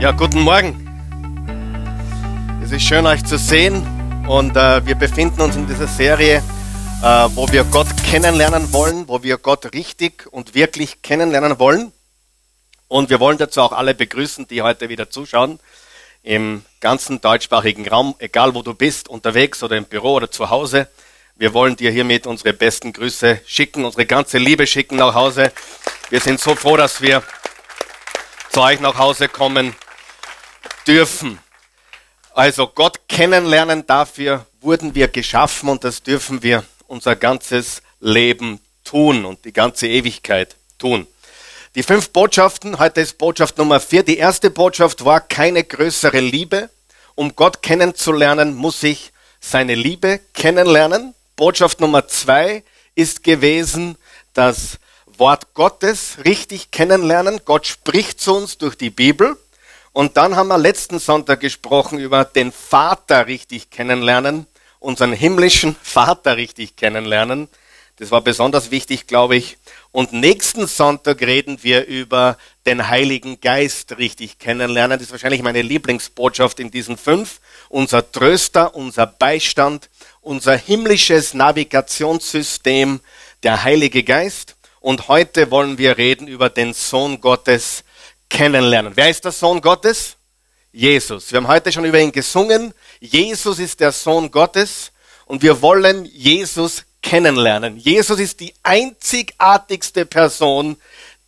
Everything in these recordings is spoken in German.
Ja, guten Morgen. Es ist schön, euch zu sehen. Und äh, wir befinden uns in dieser Serie, äh, wo wir Gott kennenlernen wollen, wo wir Gott richtig und wirklich kennenlernen wollen. Und wir wollen dazu auch alle begrüßen, die heute wieder zuschauen. Im ganzen deutschsprachigen Raum, egal wo du bist, unterwegs oder im Büro oder zu Hause. Wir wollen dir hiermit unsere besten Grüße schicken, unsere ganze Liebe schicken nach Hause. Wir sind so froh, dass wir zu euch nach Hause kommen dürfen. Also Gott kennenlernen, dafür wurden wir geschaffen und das dürfen wir unser ganzes Leben tun und die ganze Ewigkeit tun. Die fünf Botschaften, heute ist Botschaft Nummer vier. Die erste Botschaft war keine größere Liebe. Um Gott kennenzulernen, muss ich seine Liebe kennenlernen. Botschaft Nummer zwei ist gewesen, das Wort Gottes richtig kennenlernen. Gott spricht zu uns durch die Bibel. Und dann haben wir letzten Sonntag gesprochen über den Vater richtig kennenlernen, unseren himmlischen Vater richtig kennenlernen. Das war besonders wichtig, glaube ich. Und nächsten Sonntag reden wir über den Heiligen Geist richtig kennenlernen. Das ist wahrscheinlich meine Lieblingsbotschaft in diesen fünf. Unser Tröster, unser Beistand, unser himmlisches Navigationssystem, der Heilige Geist. Und heute wollen wir reden über den Sohn Gottes, kennenlernen. Wer ist der Sohn Gottes? Jesus. Wir haben heute schon über ihn gesungen. Jesus ist der Sohn Gottes und wir wollen Jesus kennenlernen. Jesus ist die einzigartigste Person,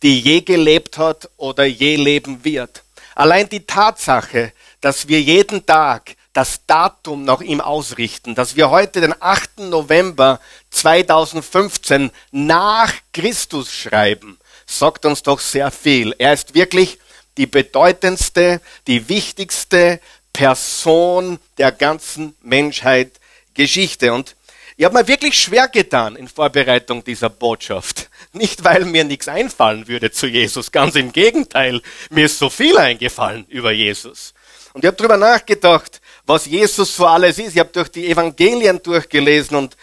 die je gelebt hat oder je leben wird. Allein die Tatsache, dass wir jeden Tag das Datum nach ihm ausrichten, dass wir heute den 8. November 2015 nach Christus schreiben, sagt uns doch sehr viel. Er ist wirklich die bedeutendste, die wichtigste Person der ganzen Menschheit Geschichte. Und ich habe mir wirklich schwer getan in Vorbereitung dieser Botschaft. Nicht, weil mir nichts einfallen würde zu Jesus, ganz im Gegenteil, mir ist so viel eingefallen über Jesus. Und ich habe darüber nachgedacht, was Jesus so alles ist. Ich habe durch die Evangelien durchgelesen und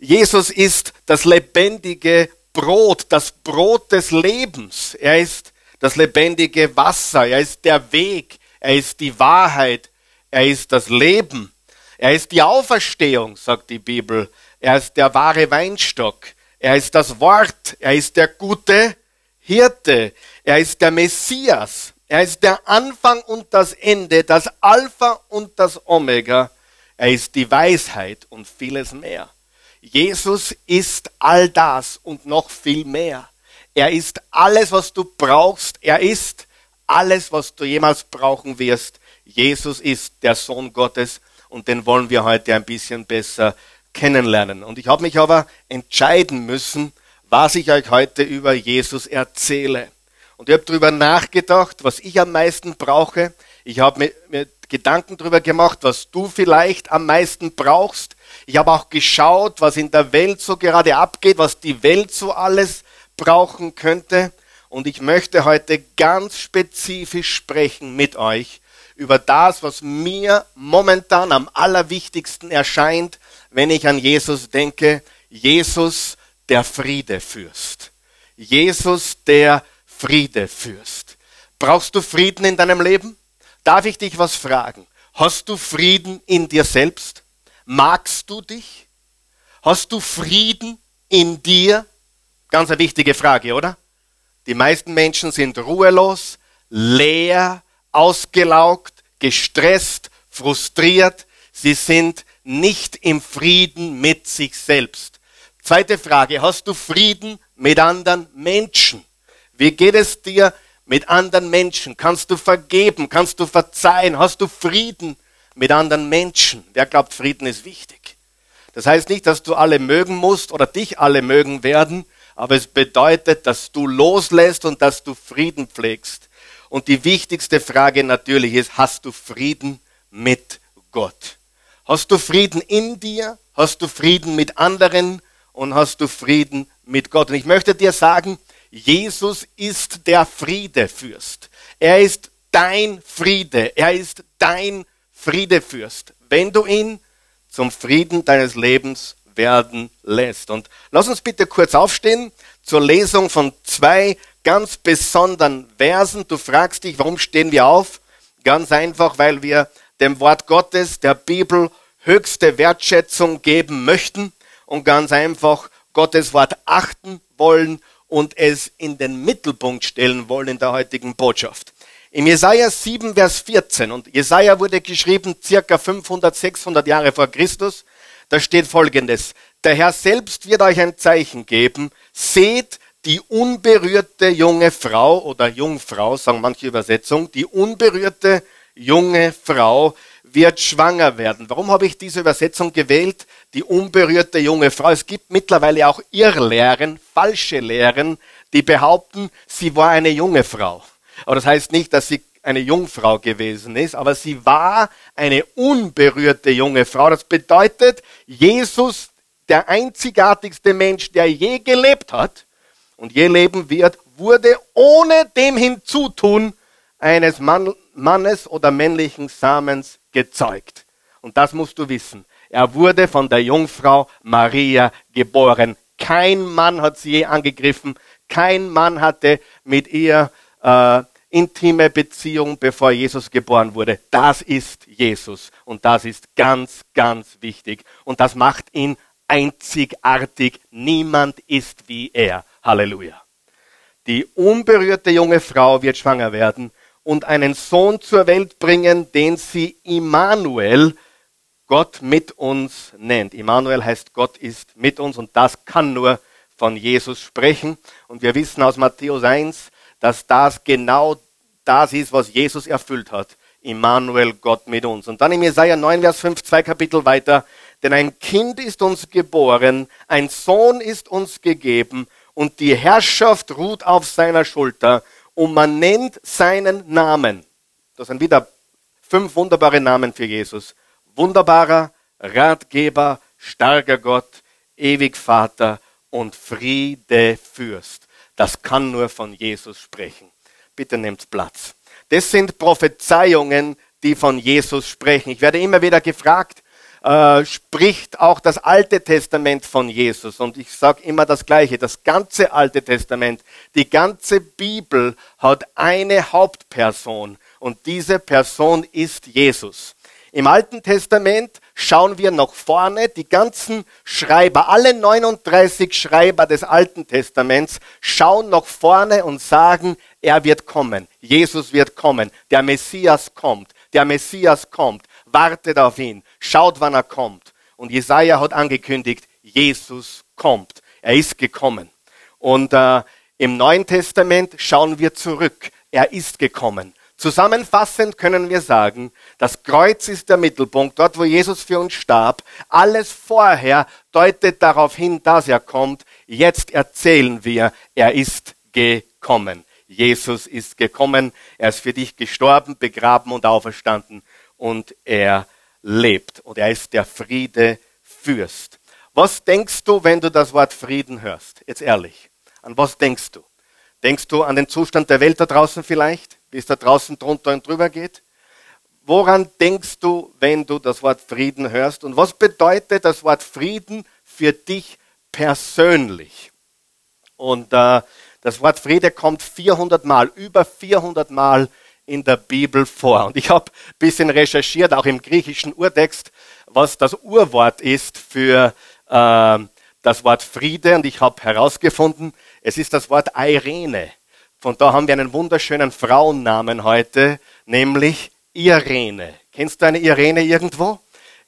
Jesus ist das lebendige Brot, das Brot des Lebens. Er ist das lebendige Wasser. Er ist der Weg. Er ist die Wahrheit. Er ist das Leben. Er ist die Auferstehung, sagt die Bibel. Er ist der wahre Weinstock. Er ist das Wort. Er ist der gute Hirte. Er ist der Messias. Er ist der Anfang und das Ende, das Alpha und das Omega. Er ist die Weisheit und vieles mehr. Jesus ist all das und noch viel mehr. Er ist alles, was du brauchst. Er ist alles, was du jemals brauchen wirst. Jesus ist der Sohn Gottes und den wollen wir heute ein bisschen besser kennenlernen. Und ich habe mich aber entscheiden müssen, was ich euch heute über Jesus erzähle. Und ich habe darüber nachgedacht, was ich am meisten brauche. Ich habe mir, Gedanken darüber gemacht, was du vielleicht am meisten brauchst. Ich habe auch geschaut, was in der Welt so gerade abgeht, was die Welt so alles brauchen könnte. Und ich möchte heute ganz spezifisch sprechen mit euch über das, was mir momentan am allerwichtigsten erscheint, wenn ich an Jesus denke. Jesus, der Friedefürst. Jesus, der Friedefürst. Brauchst du Frieden in deinem Leben? Darf ich dich was fragen? Hast du Frieden in dir selbst? Magst du dich? Hast du Frieden in dir? Ganz eine wichtige Frage, oder? Die meisten Menschen sind ruhelos, leer, ausgelaugt, gestresst, frustriert. Sie sind nicht im Frieden mit sich selbst. Zweite Frage, hast du Frieden mit anderen Menschen? Wie geht es dir mit anderen Menschen? Kannst du vergeben? Kannst du verzeihen? Hast du Frieden mit anderen Menschen. Wer glaubt, Frieden ist wichtig? Das heißt nicht, dass du alle mögen musst oder dich alle mögen werden, aber es bedeutet, dass du loslässt und dass du Frieden pflegst. Und die wichtigste Frage natürlich ist, hast du Frieden mit Gott? Hast du Frieden in dir? Hast du Frieden mit anderen? Und hast du Frieden mit Gott? Und ich möchte dir sagen, Jesus ist der Friedefürst. Er ist dein Friede. Er ist dein Friede führst, wenn du ihn zum Frieden deines Lebens werden lässt. Und lass uns bitte kurz aufstehen zur Lesung von zwei ganz besonderen Versen. Du fragst dich, warum stehen wir auf? Ganz einfach, weil wir dem Wort Gottes, der Bibel, höchste Wertschätzung geben möchten und ganz einfach Gottes Wort achten wollen und es in den Mittelpunkt stellen wollen in der heutigen Botschaft. Im Jesaja 7, Vers 14, und Jesaja wurde geschrieben circa 500, 600 Jahre vor Christus, da steht folgendes: Der Herr selbst wird euch ein Zeichen geben. Seht, die unberührte junge Frau oder Jungfrau, sagen manche Übersetzungen, die unberührte junge Frau wird schwanger werden. Warum habe ich diese Übersetzung gewählt? Die unberührte junge Frau. Es gibt mittlerweile auch Irrlehren, falsche Lehren, die behaupten, sie war eine junge Frau. Aber das heißt nicht, dass sie eine Jungfrau gewesen ist, aber sie war eine unberührte junge Frau. Das bedeutet, Jesus, der einzigartigste Mensch, der je gelebt hat und je leben wird, wurde ohne dem Hinzutun eines Mann, Mannes oder männlichen Samens gezeugt. Und das musst du wissen. Er wurde von der Jungfrau Maria geboren. Kein Mann hat sie je angegriffen. Kein Mann hatte mit ihr äh, intime Beziehung, bevor Jesus geboren wurde. Das ist Jesus. Und das ist ganz, ganz wichtig. Und das macht ihn einzigartig. Niemand ist wie er. Halleluja. Die unberührte junge Frau wird schwanger werden und einen Sohn zur Welt bringen, den sie Immanuel, Gott mit uns nennt. Immanuel heißt Gott ist mit uns und das kann nur von Jesus sprechen. Und wir wissen aus Matthäus 1, dass das genau das ist, was Jesus erfüllt hat. Immanuel, Gott mit uns. Und dann in Jesaja 9, Vers 5, zwei Kapitel weiter. Denn ein Kind ist uns geboren, ein Sohn ist uns gegeben und die Herrschaft ruht auf seiner Schulter und man nennt seinen Namen. Das sind wieder fünf wunderbare Namen für Jesus. Wunderbarer, Ratgeber, starker Gott, ewig Vater und Friedefürst. Das kann nur von Jesus sprechen. Bitte nehmt Platz. Das sind Prophezeiungen, die von Jesus sprechen. Ich werde immer wieder gefragt, äh, spricht auch das Alte Testament von Jesus. Und ich sage immer das Gleiche, das ganze Alte Testament, die ganze Bibel hat eine Hauptperson. Und diese Person ist Jesus. Im Alten Testament schauen wir nach vorne, die ganzen Schreiber, alle 39 Schreiber des Alten Testaments schauen nach vorne und sagen, er wird kommen, Jesus wird kommen, der Messias kommt, der Messias kommt wartet auf ihn, schaut, wann er kommt. Und Jesaja hat angekündigt, Jesus kommt. Er ist gekommen. Und äh, im Neuen Testament schauen wir zurück. Er ist gekommen. Zusammenfassend können wir sagen, das Kreuz ist der Mittelpunkt, dort wo Jesus für uns starb. Alles vorher deutet darauf hin, dass er kommt. Jetzt erzählen wir, er ist gekommen. Jesus ist gekommen, er ist für dich gestorben, begraben und auferstanden und er lebt. Und er ist der Friedefürst. Was denkst du, wenn du das Wort Frieden hörst? Jetzt ehrlich. An was denkst du? Denkst du an den Zustand der Welt da draußen vielleicht? Wie es da draußen drunter und drüber geht? Woran denkst du, wenn du das Wort Frieden hörst? Und was bedeutet das Wort Frieden für dich persönlich? Und äh, das Wort Friede kommt 400 Mal, über 400 Mal in der Bibel vor. Und ich habe ein bisschen recherchiert, auch im griechischen Urtext, was das Urwort ist für äh, das Wort Friede. Und ich habe herausgefunden, es ist das Wort Irene. Von da haben wir einen wunderschönen Frauennamen heute, nämlich Irene. Kennst du eine Irene irgendwo?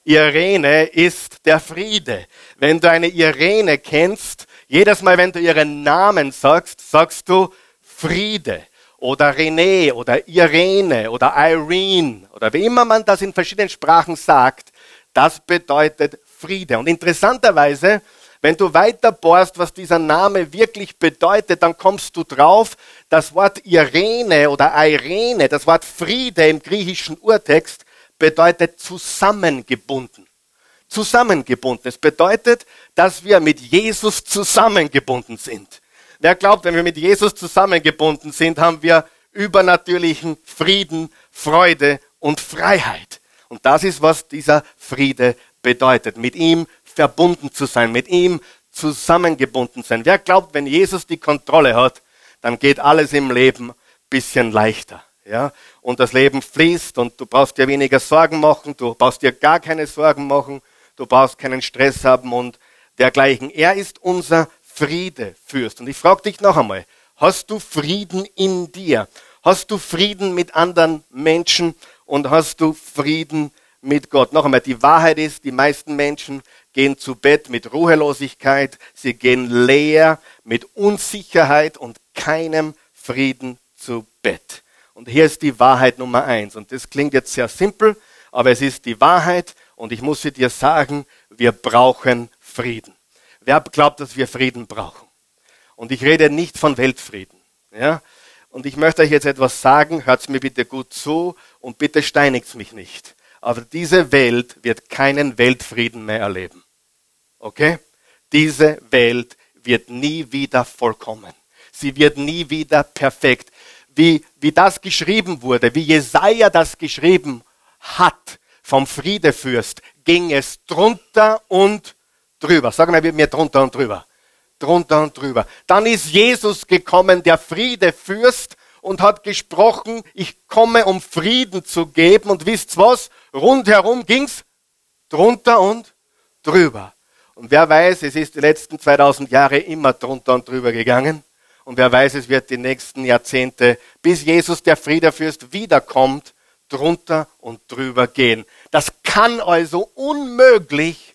Irene ist der Friede. Wenn du eine Irene kennst, jedes Mal, wenn du ihren Namen sagst, sagst du Friede oder René oder Irene oder Irene oder wie immer man das in verschiedenen Sprachen sagt, das bedeutet Friede. Und interessanterweise, wenn du weiter bohrst, was dieser Name wirklich bedeutet, dann kommst du drauf, das Wort Irene oder Irene, das Wort Friede im griechischen Urtext, bedeutet zusammengebunden. Zusammengebunden. Es bedeutet, dass wir mit Jesus zusammengebunden sind. Wer glaubt, wenn wir mit Jesus zusammengebunden sind, haben wir übernatürlichen Frieden, Freude und Freiheit. Und das ist, was dieser Friede bedeutet. Mit ihm verbunden zu sein, mit ihm zusammengebunden sein. Wer glaubt, wenn Jesus die Kontrolle hat, dann geht alles im Leben ein bisschen leichter. Ja? Und das Leben fließt und du brauchst dir weniger Sorgen machen, du brauchst dir gar keine Sorgen machen, du brauchst keinen Stress haben und dergleichen. Er ist unser Friedefürst. Und ich frage dich noch einmal, hast du Frieden in dir? Hast du Frieden mit anderen Menschen und hast du Frieden mit Gott? Noch einmal, die Wahrheit ist, die meisten Menschen gehen zu Bett mit Ruhelosigkeit, sie gehen leer mit Unsicherheit und keinem Frieden zu Bett. Und hier ist die Wahrheit Nummer eins. Und das klingt jetzt sehr simpel, aber es ist die Wahrheit. Und ich muss sie dir sagen, wir brauchen Frieden. Wer glaubt, dass wir Frieden brauchen? Und ich rede nicht von Weltfrieden. Ja? Und ich möchte euch jetzt etwas sagen, hört mir bitte gut zu und bitte steinigt mich nicht. Aber diese Welt wird keinen Weltfrieden mehr erleben. Okay? Diese Welt wird nie wieder vollkommen. Sie wird nie wieder perfekt wie, wie das geschrieben wurde, wie Jesaja das geschrieben hat vom Friedefürst, ging es drunter und drüber. Sagen wir mir drunter und drüber. Drunter und drüber. Dann ist Jesus gekommen, der Friedefürst, und hat gesprochen, ich komme, um Frieden zu geben. Und wisst was? Rundherum ging's drunter und drüber. Und wer weiß, es ist die letzten 2000 Jahre immer drunter und drüber gegangen. Und wer weiß, es wird die nächsten Jahrzehnte, bis Jesus der Friederfürst wiederkommt, drunter und drüber gehen. Das kann also unmöglich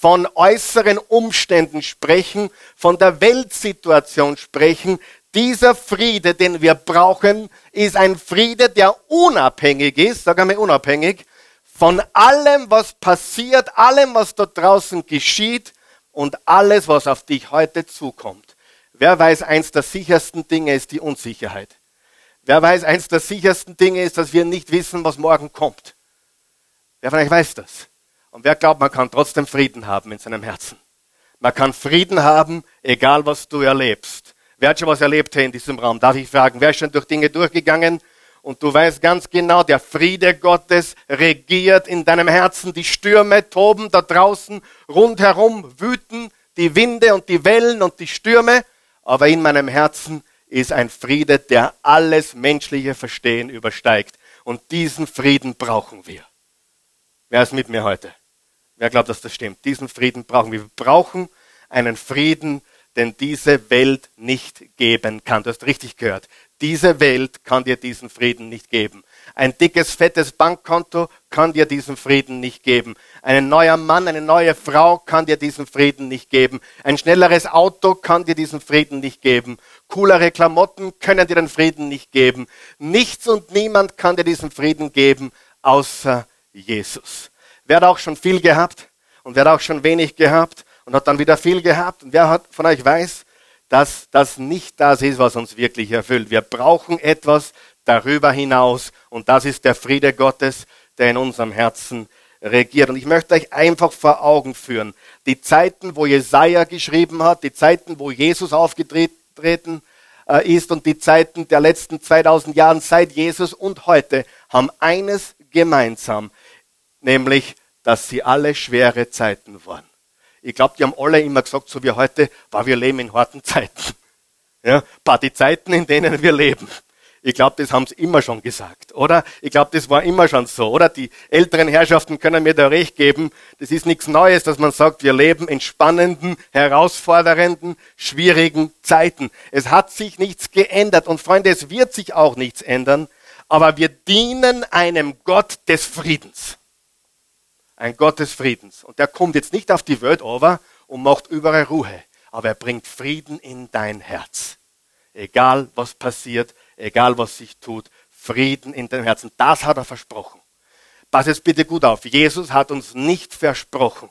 von äußeren Umständen sprechen, von der Weltsituation sprechen. Dieser Friede, den wir brauchen, ist ein Friede, der unabhängig ist, sag einmal unabhängig, von allem, was passiert, allem, was dort draußen geschieht und alles, was auf dich heute zukommt. Wer weiß, eins der sichersten Dinge ist die Unsicherheit. Wer weiß, eins der sichersten Dinge ist, dass wir nicht wissen, was morgen kommt. Wer von euch weiß das? Und wer glaubt, man kann trotzdem Frieden haben in seinem Herzen? Man kann Frieden haben, egal was du erlebst. Wer hat schon was erlebt hier in diesem Raum? Darf ich fragen, wer ist schon durch Dinge durchgegangen? Und du weißt ganz genau, der Friede Gottes regiert in deinem Herzen. Die Stürme toben da draußen, rundherum wüten die Winde und die Wellen und die Stürme aber in meinem Herzen ist ein Friede, der alles menschliche Verstehen übersteigt. Und diesen Frieden brauchen wir. Wer ist mit mir heute? Wer glaubt, dass das stimmt? Diesen Frieden brauchen wir. Wir brauchen einen Frieden, den diese Welt nicht geben kann. Du hast richtig gehört. Diese Welt kann dir diesen Frieden nicht geben. Ein dickes, fettes Bankkonto kann dir diesen Frieden nicht geben. Ein neuer Mann, eine neue Frau kann dir diesen Frieden nicht geben. Ein schnelleres Auto kann dir diesen Frieden nicht geben. Coolere Klamotten können dir den Frieden nicht geben. Nichts und niemand kann dir diesen Frieden geben, außer Jesus. Wer hat auch schon viel gehabt und wer hat auch schon wenig gehabt und hat dann wieder viel gehabt und wer hat von euch weiß, dass das nicht das ist, was uns wirklich erfüllt. Wir brauchen etwas darüber hinaus und das ist der Friede Gottes, der in unserem Herzen regiert. Und ich möchte euch einfach vor Augen führen, die Zeiten, wo Jesaja geschrieben hat, die Zeiten, wo Jesus aufgetreten äh, ist und die Zeiten der letzten 2000 Jahre seit Jesus und heute haben eines gemeinsam, nämlich, dass sie alle schwere Zeiten waren. Ich glaube, die haben alle immer gesagt, so wie heute, war wir leben in harten Zeiten. Ja, paar die Zeiten, in denen wir leben. Ich glaube, das haben sie immer schon gesagt, oder? Ich glaube, das war immer schon so, oder? Die älteren Herrschaften können mir da recht geben. Das ist nichts Neues, dass man sagt, wir leben in spannenden, herausfordernden, schwierigen Zeiten. Es hat sich nichts geändert und Freunde, es wird sich auch nichts ändern, aber wir dienen einem Gott des Friedens ein Gott des Friedens. Und der kommt jetzt nicht auf die Welt over und macht überall Ruhe, aber er bringt Frieden in dein Herz. Egal was passiert, egal was sich tut, Frieden in deinem Herzen. Das hat er versprochen. Pass jetzt bitte gut auf. Jesus hat uns nicht versprochen,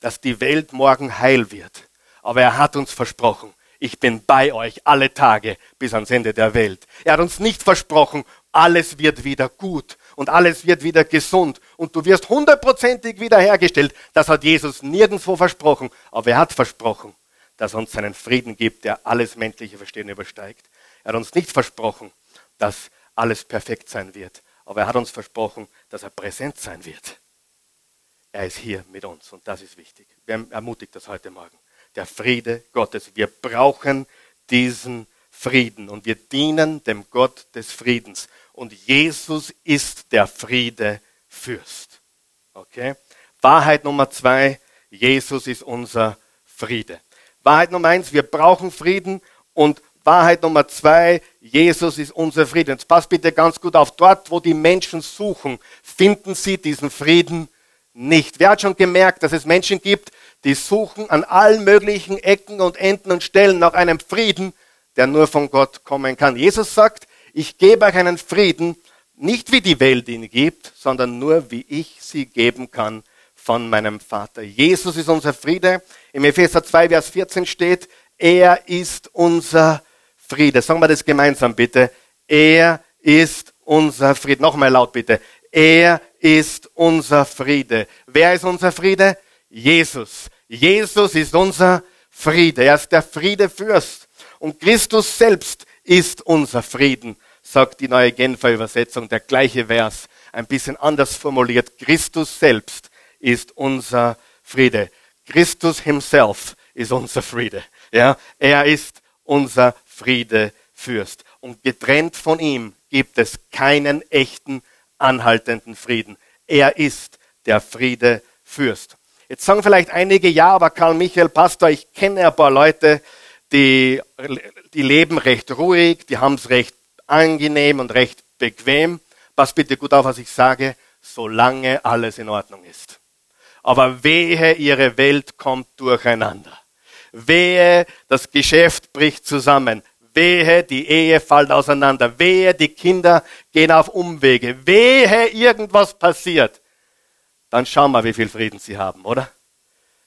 dass die Welt morgen heil wird. Aber er hat uns versprochen, ich bin bei euch alle Tage bis ans Ende der Welt. Er hat uns nicht versprochen, alles wird wieder gut und alles wird wieder gesund und du wirst hundertprozentig wiederhergestellt. Das hat Jesus nirgendwo versprochen, aber er hat versprochen, dass er uns seinen Frieden gibt, der alles menschliche Verstehen übersteigt. Er hat uns nicht versprochen, dass alles perfekt sein wird, aber er hat uns versprochen, dass er präsent sein wird. Er ist hier mit uns und das ist wichtig. Wer ermutigt das heute Morgen? Der Friede Gottes. Wir brauchen diesen Frieden und wir dienen dem Gott des Friedens. Und Jesus ist der Friedefürst. Okay? Wahrheit Nummer zwei, Jesus ist unser Friede. Wahrheit Nummer eins, wir brauchen Frieden und Wahrheit Nummer zwei, Jesus ist unser Frieden. Jetzt passt bitte ganz gut auf, dort, wo die Menschen suchen, finden sie diesen Frieden nicht. Wer hat schon gemerkt, dass es Menschen gibt, die suchen an allen möglichen Ecken und Enden und Stellen nach einem Frieden, der nur von Gott kommen kann. Jesus sagt, ich gebe euch einen Frieden, nicht wie die Welt ihn gibt, sondern nur wie ich sie geben kann von meinem Vater. Jesus ist unser Friede. Im Epheser 2, Vers 14 steht, er ist unser Friede. Sagen wir das gemeinsam bitte. Er ist unser Friede. Nochmal laut bitte. Er ist unser Friede. Wer ist unser Friede? Jesus. Jesus ist unser Friede. Er ist der Friedefürst. Und Christus selbst ist unser Frieden, sagt die neue Genfer Übersetzung, der gleiche Vers, ein bisschen anders formuliert. Christus selbst ist unser Friede. Christus himself ist unser Friede. Ja, er ist unser Friedefürst. Und getrennt von ihm gibt es keinen echten, anhaltenden Frieden. Er ist der Friedefürst. Jetzt sagen vielleicht einige, ja, aber Karl Michael, Pastor, ich kenne ein paar Leute, die, die leben recht ruhig, die haben es recht angenehm und recht bequem. Pass bitte gut auf, was ich sage, solange alles in Ordnung ist. Aber wehe, ihre Welt kommt durcheinander. Wehe, das Geschäft bricht zusammen. Wehe, die Ehe fällt auseinander. Wehe, die Kinder gehen auf Umwege. Wehe, irgendwas passiert dann schauen wir, wie viel Frieden sie haben, oder?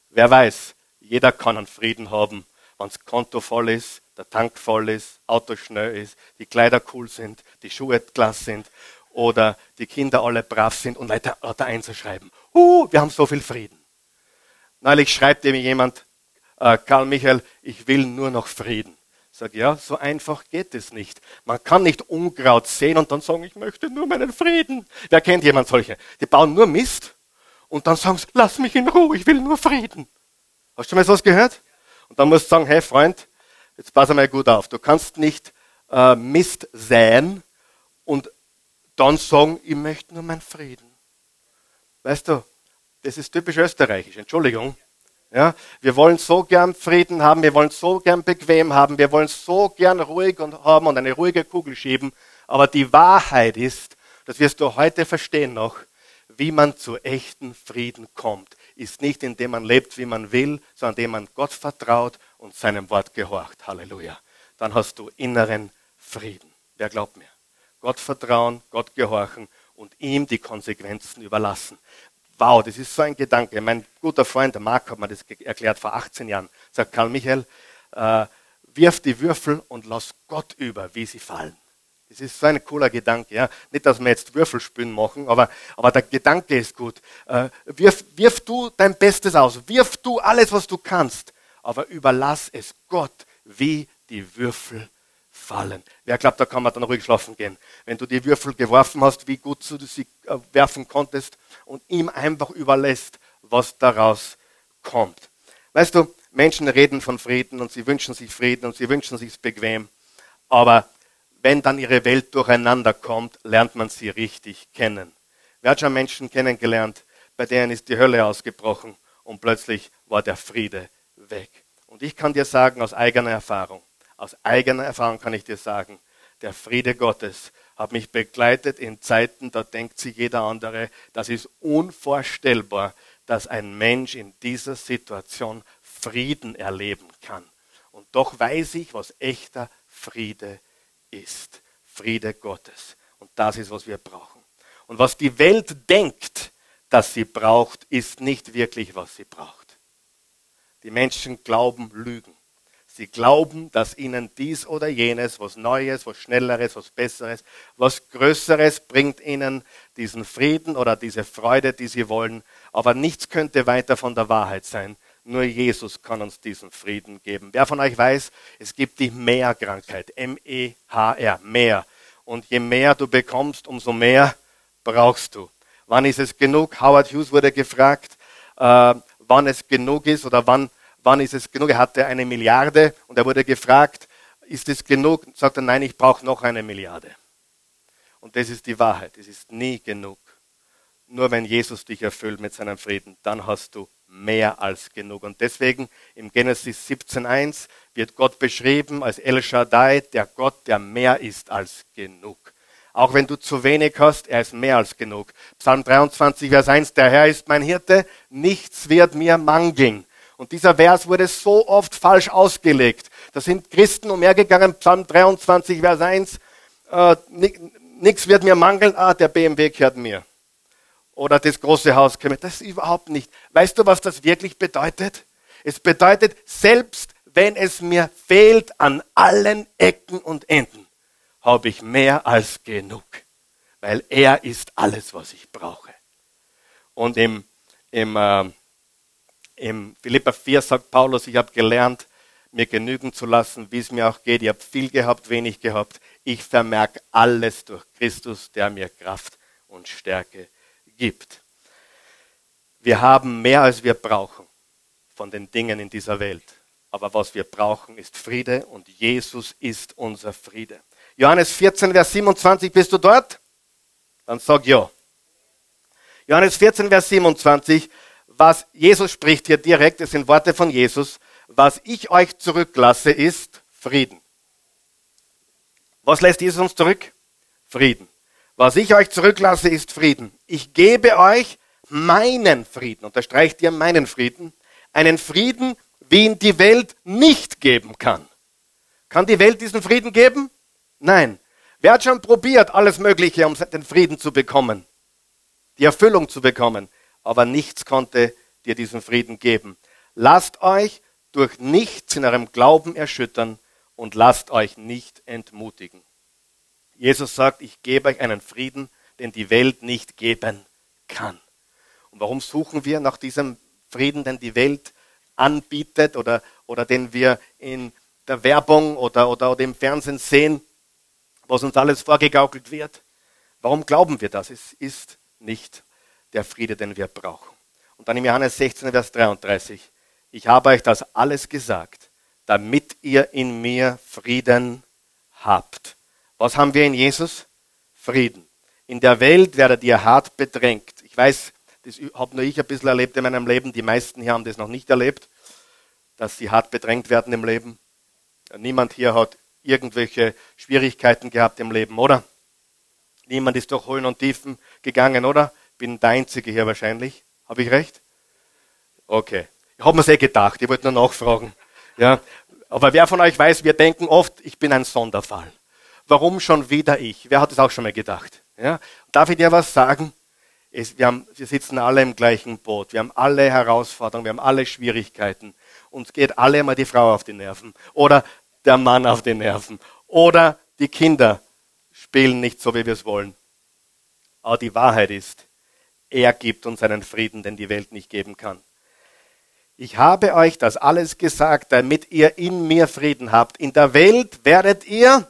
Wer weiß, jeder kann einen Frieden haben, wenn das Konto voll ist, der Tank voll ist, Auto schnell ist, die Kleider cool sind, die Schuhe klasse sind oder die Kinder alle brav sind und weiter einzuschreiben. Uh, wir haben so viel Frieden. Neulich schreibt mir jemand, äh, Karl Michael, ich will nur noch Frieden. Sag ja, so einfach geht es nicht. Man kann nicht Unkraut sehen und dann sagen, ich möchte nur meinen Frieden. Wer kennt jemand solche? Die bauen nur Mist und dann sagen sie, lass mich in Ruhe, ich will nur Frieden. Hast du mal sowas gehört? Und dann musst du sagen, hey Freund, jetzt pass einmal gut auf. Du kannst nicht äh, Mist säen und dann sagen, ich möchte nur meinen Frieden. Weißt du, das ist typisch österreichisch, Entschuldigung. Ja, wir wollen so gern Frieden haben, wir wollen so gern bequem haben, wir wollen so gern ruhig und haben und eine ruhige Kugel schieben. Aber die Wahrheit ist, das wirst du heute verstehen noch, wie man zu echten Frieden kommt, ist nicht, indem man lebt, wie man will, sondern indem man Gott vertraut und seinem Wort gehorcht. Halleluja. Dann hast du inneren Frieden. Wer glaubt mir? Gott vertrauen, Gott gehorchen und ihm die Konsequenzen überlassen. Wow, das ist so ein Gedanke. Mein guter Freund, der Marc, hat mir das erklärt vor 18 Jahren. Sagt Karl Michael, äh, wirf die Würfel und lass Gott über, wie sie fallen. Das ist so ein cooler Gedanke. Ja? Nicht, dass wir jetzt Würfelspielen machen, aber, aber der Gedanke ist gut. Äh, wirf, wirf du dein Bestes aus. Wirf du alles, was du kannst. Aber überlass es Gott, wie die Würfel fallen. Wer glaubt, da kann man dann ruhig schlafen gehen. Wenn du die Würfel geworfen hast, wie gut du sie äh, werfen konntest und ihm einfach überlässt, was daraus kommt. Weißt du, Menschen reden von Frieden und sie wünschen sich Frieden und sie wünschen sich es bequem. Aber wenn dann ihre Welt durcheinander kommt, lernt man sie richtig kennen. Wer hat schon Menschen kennengelernt, bei denen ist die Hölle ausgebrochen und plötzlich war der Friede weg. Und ich kann dir sagen aus eigener Erfahrung, aus eigener Erfahrung kann ich dir sagen, der Friede Gottes hat mich begleitet in Zeiten, da denkt sich jeder andere, das ist unvorstellbar, dass ein Mensch in dieser Situation Frieden erleben kann. Und doch weiß ich, was echter Friede ist Friede Gottes. Und das ist, was wir brauchen. Und was die Welt denkt, dass sie braucht, ist nicht wirklich, was sie braucht. Die Menschen glauben Lügen. Sie glauben, dass ihnen dies oder jenes, was Neues, was Schnelleres, was Besseres, was Größeres bringt ihnen diesen Frieden oder diese Freude, die sie wollen. Aber nichts könnte weiter von der Wahrheit sein. Nur Jesus kann uns diesen Frieden geben. Wer von euch weiß, es gibt die Mehrkrankheit, M-E-H-R, mehr. Und je mehr du bekommst, umso mehr brauchst du. Wann ist es genug? Howard Hughes wurde gefragt, äh, wann es genug ist oder wann, wann ist es genug. Er hatte eine Milliarde und er wurde gefragt, ist es genug? Sagt er, nein, ich brauche noch eine Milliarde. Und das ist die Wahrheit. Es ist nie genug. Nur wenn Jesus dich erfüllt mit seinem Frieden, dann hast du mehr als genug. Und deswegen im Genesis 17.1 wird Gott beschrieben als El Shaddai, der Gott, der mehr ist als genug. Auch wenn du zu wenig hast, er ist mehr als genug. Psalm 23, Vers 1, der Herr ist mein Hirte, nichts wird mir mangeln. Und dieser Vers wurde so oft falsch ausgelegt. Da sind Christen umhergegangen, Psalm 23, Vers 1, äh, nichts wird mir mangeln, ah, der BMW gehört mir oder das große Haus käme. Das ist überhaupt nicht. Weißt du, was das wirklich bedeutet? Es bedeutet, selbst wenn es mir fehlt an allen Ecken und Enden, habe ich mehr als genug, weil er ist alles, was ich brauche. Und im, im, äh, im Philippa 4 sagt Paulus, ich habe gelernt, mir genügen zu lassen, wie es mir auch geht. Ich habe viel gehabt, wenig gehabt. Ich vermerke alles durch Christus, der mir Kraft und Stärke gibt. Wir haben mehr, als wir brauchen von den Dingen in dieser Welt. Aber was wir brauchen, ist Friede und Jesus ist unser Friede. Johannes 14, Vers 27, bist du dort? Dann sag ja. Johannes 14, Vers 27, was Jesus spricht hier direkt, das sind Worte von Jesus, was ich euch zurücklasse, ist Frieden. Was lässt Jesus uns zurück? Frieden. Was ich euch zurücklasse, ist Frieden. Ich gebe euch meinen Frieden, unterstreicht ihr meinen Frieden, einen Frieden, wie ihn die Welt nicht geben kann. Kann die Welt diesen Frieden geben? Nein. Wer hat schon probiert, alles Mögliche, um den Frieden zu bekommen, die Erfüllung zu bekommen, aber nichts konnte dir diesen Frieden geben. Lasst euch durch nichts in eurem Glauben erschüttern und lasst euch nicht entmutigen. Jesus sagt, ich gebe euch einen Frieden, den die Welt nicht geben kann. Und warum suchen wir nach diesem Frieden, den die Welt anbietet oder, oder den wir in der Werbung oder, oder, oder im Fernsehen sehen, was uns alles vorgegaukelt wird? Warum glauben wir das? Es ist nicht der Friede, den wir brauchen. Und dann im Johannes 16, Vers 33. Ich habe euch das alles gesagt, damit ihr in mir Frieden habt. Was haben wir in Jesus? Frieden. In der Welt werdet ihr hart bedrängt. Ich weiß, das habe nur ich ein bisschen erlebt in meinem Leben. Die meisten hier haben das noch nicht erlebt, dass sie hart bedrängt werden im Leben. Niemand hier hat irgendwelche Schwierigkeiten gehabt im Leben, oder? Niemand ist durch Höhen und Tiefen gegangen, oder? Bin der Einzige hier wahrscheinlich. Habe ich recht? Okay. Ich habe mir sehr gedacht, ich wollte nur nachfragen. Ja. Aber wer von euch weiß, wir denken oft, ich bin ein Sonderfall warum schon wieder ich? Wer hat es auch schon mal gedacht? Ja? Darf ich dir was sagen? Es, wir, haben, wir sitzen alle im gleichen Boot. Wir haben alle Herausforderungen, wir haben alle Schwierigkeiten. Uns geht alle immer die Frau auf die Nerven oder der Mann auf die Nerven oder die Kinder spielen nicht so, wie wir es wollen. Aber die Wahrheit ist, er gibt uns einen Frieden, den die Welt nicht geben kann. Ich habe euch das alles gesagt, damit ihr in mir Frieden habt. In der Welt werdet ihr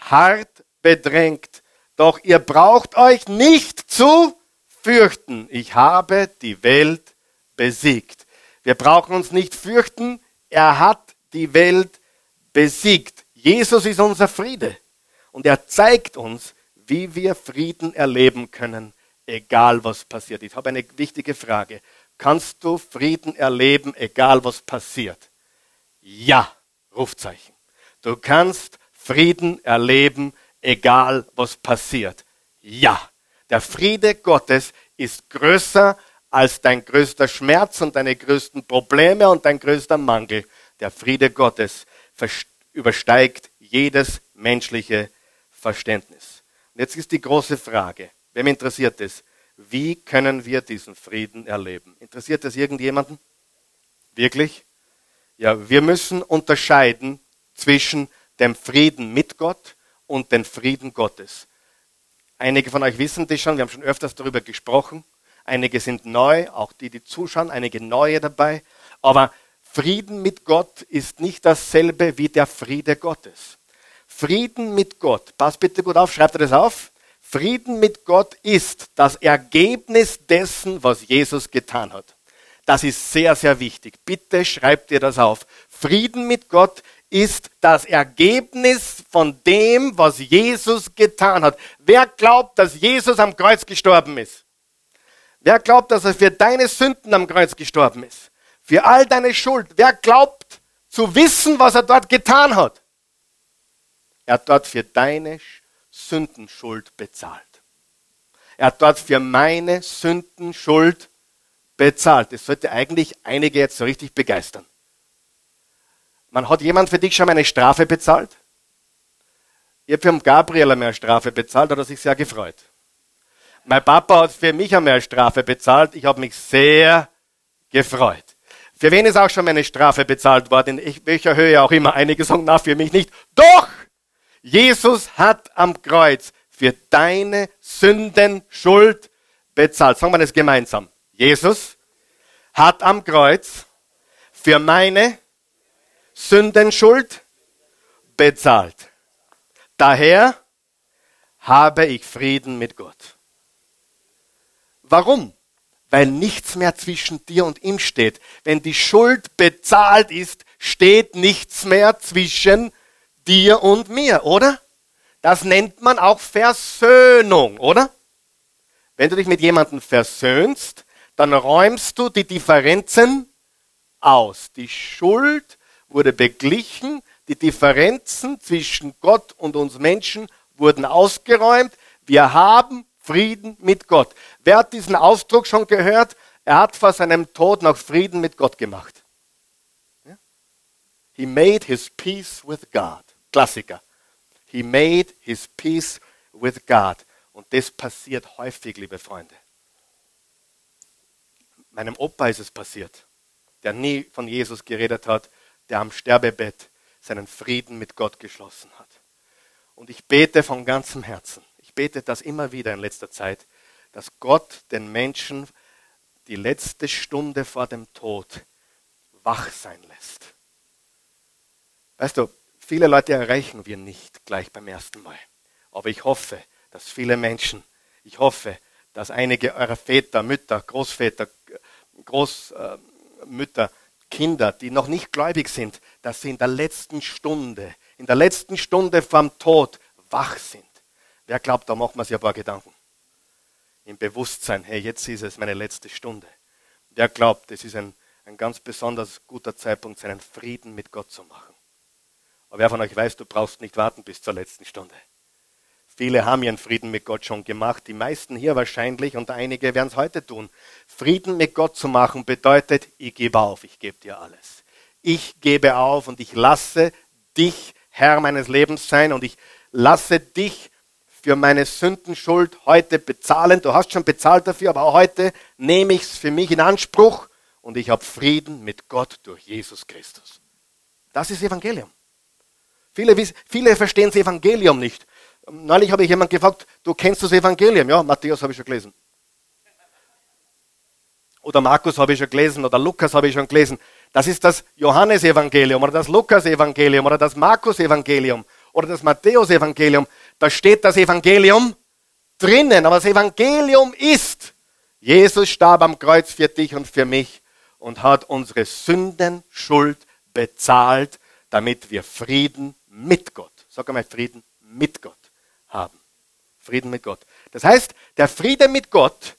hart bedrängt. Doch ihr braucht euch nicht zu fürchten. Ich habe die Welt besiegt. Wir brauchen uns nicht fürchten. Er hat die Welt besiegt. Jesus ist unser Friede. Und er zeigt uns, wie wir Frieden erleben können, egal was passiert. Ich habe eine wichtige Frage. Kannst du Frieden erleben, egal was passiert? Ja, Rufzeichen. Du kannst Frieden erleben, egal was passiert. Ja, der Friede Gottes ist größer als dein größter Schmerz und deine größten Probleme und dein größter Mangel. Der Friede Gottes übersteigt jedes menschliche Verständnis. Und jetzt ist die große Frage, wem interessiert es? Wie können wir diesen Frieden erleben? Interessiert das irgendjemanden? Wirklich? Ja, wir müssen unterscheiden zwischen dem Frieden mit Gott und den Frieden Gottes. Einige von euch wissen das schon, wir haben schon öfters darüber gesprochen. Einige sind neu, auch die, die zuschauen, einige neue dabei. Aber Frieden mit Gott ist nicht dasselbe wie der Friede Gottes. Frieden mit Gott, pass bitte gut auf, schreibt ihr das auf. Frieden mit Gott ist das Ergebnis dessen, was Jesus getan hat. Das ist sehr, sehr wichtig. Bitte schreibt ihr das auf. Frieden mit Gott ist das Ergebnis von dem, was Jesus getan hat. Wer glaubt, dass Jesus am Kreuz gestorben ist? Wer glaubt, dass er für deine Sünden am Kreuz gestorben ist? Für all deine Schuld. Wer glaubt zu wissen, was er dort getan hat? Er hat dort für deine Sündenschuld bezahlt. Er hat dort für meine Sündenschuld bezahlt. Das sollte eigentlich einige jetzt so richtig begeistern. Man hat jemand für dich schon eine Strafe bezahlt? Ich habe für Gabriel eine Strafe bezahlt, hat er sich sehr gefreut. Mein Papa hat für mich eine Strafe bezahlt. Ich habe mich sehr gefreut. Für wen ist auch schon meine Strafe bezahlt worden? In welcher Höhe auch immer. Einige sagen, na, für mich nicht. Doch! Jesus hat am Kreuz für deine Sünden Schuld bezahlt. Sagen wir das gemeinsam. Jesus hat am Kreuz für meine Sündenschuld bezahlt. Daher habe ich Frieden mit Gott. Warum? Weil nichts mehr zwischen dir und ihm steht. Wenn die Schuld bezahlt ist, steht nichts mehr zwischen dir und mir, oder? Das nennt man auch Versöhnung, oder? Wenn du dich mit jemandem versöhnst, dann räumst du die Differenzen aus. Die Schuld wurde beglichen, die Differenzen zwischen Gott und uns Menschen wurden ausgeräumt. Wir haben Frieden mit Gott. Wer hat diesen Ausdruck schon gehört? Er hat vor seinem Tod noch Frieden mit Gott gemacht. He made his peace with God. Klassiker. He made his peace with God. Und das passiert häufig, liebe Freunde. Meinem Opa ist es passiert, der nie von Jesus geredet hat, der am Sterbebett seinen Frieden mit Gott geschlossen hat. Und ich bete von ganzem Herzen, ich bete das immer wieder in letzter Zeit, dass Gott den Menschen die letzte Stunde vor dem Tod wach sein lässt. Weißt du, Viele Leute erreichen wir nicht gleich beim ersten Mal. Aber ich hoffe, dass viele Menschen, ich hoffe, dass einige eurer Väter, Mütter, Großväter, Großmütter, Kinder, die noch nicht gläubig sind, dass sie in der letzten Stunde, in der letzten Stunde vom Tod wach sind. Wer glaubt, da macht man sich ein paar Gedanken. Im Bewusstsein, hey, jetzt ist es meine letzte Stunde. Wer glaubt, es ist ein, ein ganz besonders guter Zeitpunkt, seinen Frieden mit Gott zu machen. Aber wer von euch weiß, du brauchst nicht warten bis zur letzten Stunde. Viele haben ihren Frieden mit Gott schon gemacht, die meisten hier wahrscheinlich und einige werden es heute tun. Frieden mit Gott zu machen bedeutet, ich gebe auf, ich gebe dir alles. Ich gebe auf und ich lasse dich Herr meines Lebens sein und ich lasse dich für meine Sündenschuld heute bezahlen. Du hast schon bezahlt dafür, aber auch heute nehme ich es für mich in Anspruch und ich habe Frieden mit Gott durch Jesus Christus. Das ist Evangelium. Viele, viele verstehen das Evangelium nicht. Neulich habe ich jemand gefragt, du kennst das Evangelium? Ja, Matthäus habe ich schon gelesen. Oder Markus habe ich schon gelesen oder Lukas habe ich schon gelesen. Das ist das Johannesevangelium oder das Lukas-Evangelium oder das Markus-Evangelium oder das Matthäus-Evangelium. Da steht das Evangelium drinnen. Aber das Evangelium ist, Jesus starb am Kreuz für dich und für mich und hat unsere Sündenschuld bezahlt, damit wir Frieden mit Gott, sag einmal Frieden mit Gott haben. Frieden mit Gott. Das heißt, der Friede mit Gott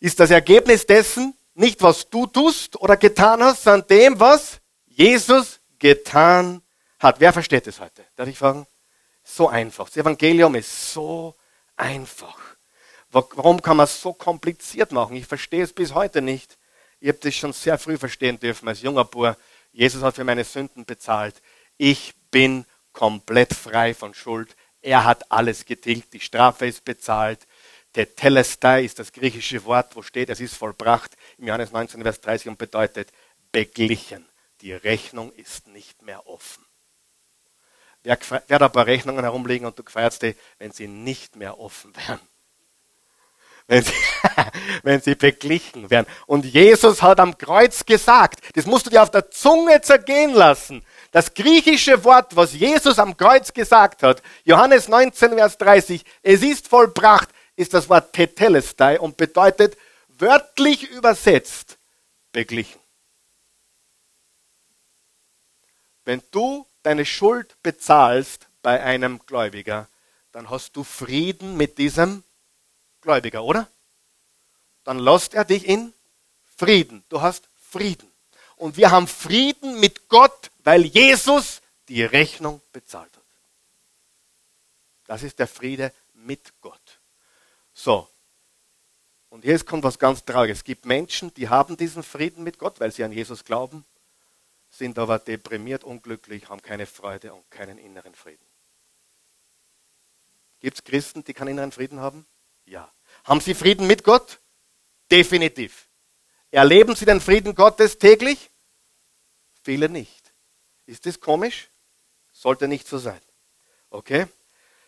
ist das Ergebnis dessen, nicht was du tust oder getan hast, sondern dem, was Jesus getan hat. Wer versteht es heute? Darf ich fragen? So einfach. Das Evangelium ist so einfach. Warum kann man es so kompliziert machen? Ich verstehe es bis heute nicht. Ich habe das schon sehr früh verstehen dürfen als junger Bub. Jesus hat für meine Sünden bezahlt. Ich bin komplett frei von Schuld. Er hat alles getilgt, die Strafe ist bezahlt. Der Telestai ist das griechische Wort, wo steht, es ist vollbracht im Johannes 19, Vers 30 und bedeutet beglichen. Die Rechnung ist nicht mehr offen. Wer, wer hat ein paar Rechnungen herumliegen und du feierst die, wenn sie nicht mehr offen wären? Wenn sie, wenn sie beglichen werden. Und Jesus hat am Kreuz gesagt, das musst du dir auf der Zunge zergehen lassen. Das griechische Wort, was Jesus am Kreuz gesagt hat, Johannes 19, Vers 30, es ist vollbracht, ist das Wort tetelestai und bedeutet wörtlich übersetzt beglichen. Wenn du deine Schuld bezahlst bei einem Gläubiger, dann hast du Frieden mit diesem Gläubiger, oder? Dann lässt er dich in Frieden. Du hast Frieden. Und wir haben Frieden mit Gott, weil Jesus die Rechnung bezahlt hat. Das ist der Friede mit Gott. So. Und jetzt kommt was ganz Trauriges. Es gibt Menschen, die haben diesen Frieden mit Gott, weil sie an Jesus glauben, sind aber deprimiert, unglücklich, haben keine Freude und keinen inneren Frieden. Gibt es Christen, die keinen inneren Frieden haben? Ja. Haben sie Frieden mit Gott? Definitiv. Erleben sie den Frieden Gottes täglich? Viele nicht. Ist das komisch? Sollte nicht so sein. Okay?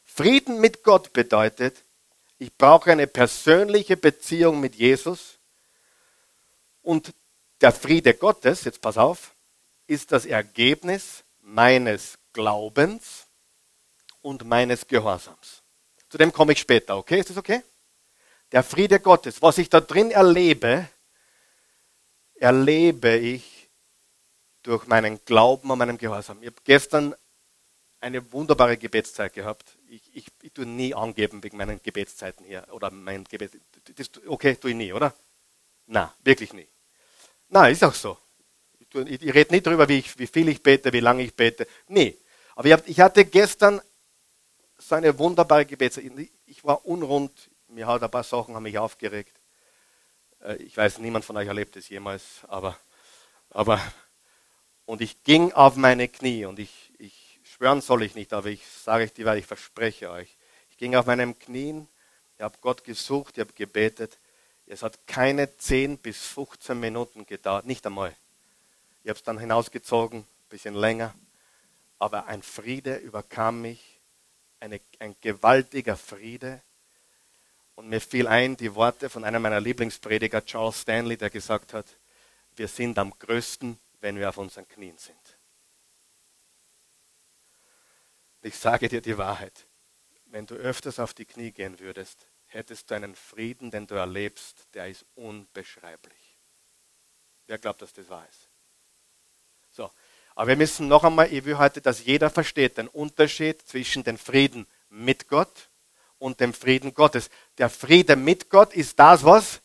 Frieden mit Gott bedeutet, ich brauche eine persönliche Beziehung mit Jesus und der Friede Gottes, jetzt pass auf, ist das Ergebnis meines Glaubens und meines Gehorsams. Zu dem komme ich später, okay? Ist das okay? Der Friede Gottes, was ich da drin erlebe, erlebe ich durch meinen Glauben und meinen Gehorsam. Ich habe gestern eine wunderbare Gebetszeit gehabt. Ich, ich, ich tue nie angeben wegen meinen Gebetszeiten hier. Oder mein Gebet. Das, okay, tue ich nie, oder? Na, wirklich nie. Na, ist auch so. Ich, ich, ich rede nicht darüber, wie, wie, viel ich bete, wie lange ich bete. Nee. Aber ich, hab, ich hatte gestern so eine wunderbare Gebetszeit. Ich war unrund. Mir hat ein paar Sachen haben mich aufgeregt. Äh, ich weiß, niemand von euch erlebt es jemals, aber, aber, und ich ging auf meine Knie und ich, ich schwören soll ich nicht, aber ich sage es dir, weil ich verspreche euch. Ich ging auf meinem Knien, ich habe Gott gesucht, ich habe gebetet. Es hat keine 10 bis 15 Minuten gedauert, nicht einmal. Ich habe es dann hinausgezogen, ein bisschen länger. Aber ein Friede überkam mich, eine, ein gewaltiger Friede. Und mir fiel ein die Worte von einem meiner Lieblingsprediger, Charles Stanley, der gesagt hat, wir sind am größten, wenn wir auf unseren Knien sind. Ich sage dir die Wahrheit. Wenn du öfters auf die Knie gehen würdest, hättest du einen Frieden, den du erlebst, der ist unbeschreiblich. Wer glaubt, dass das wahr ist? So, aber wir müssen noch einmal, ich will heute, dass jeder versteht den Unterschied zwischen dem Frieden mit Gott und dem Frieden Gottes. Der Friede mit Gott ist das, was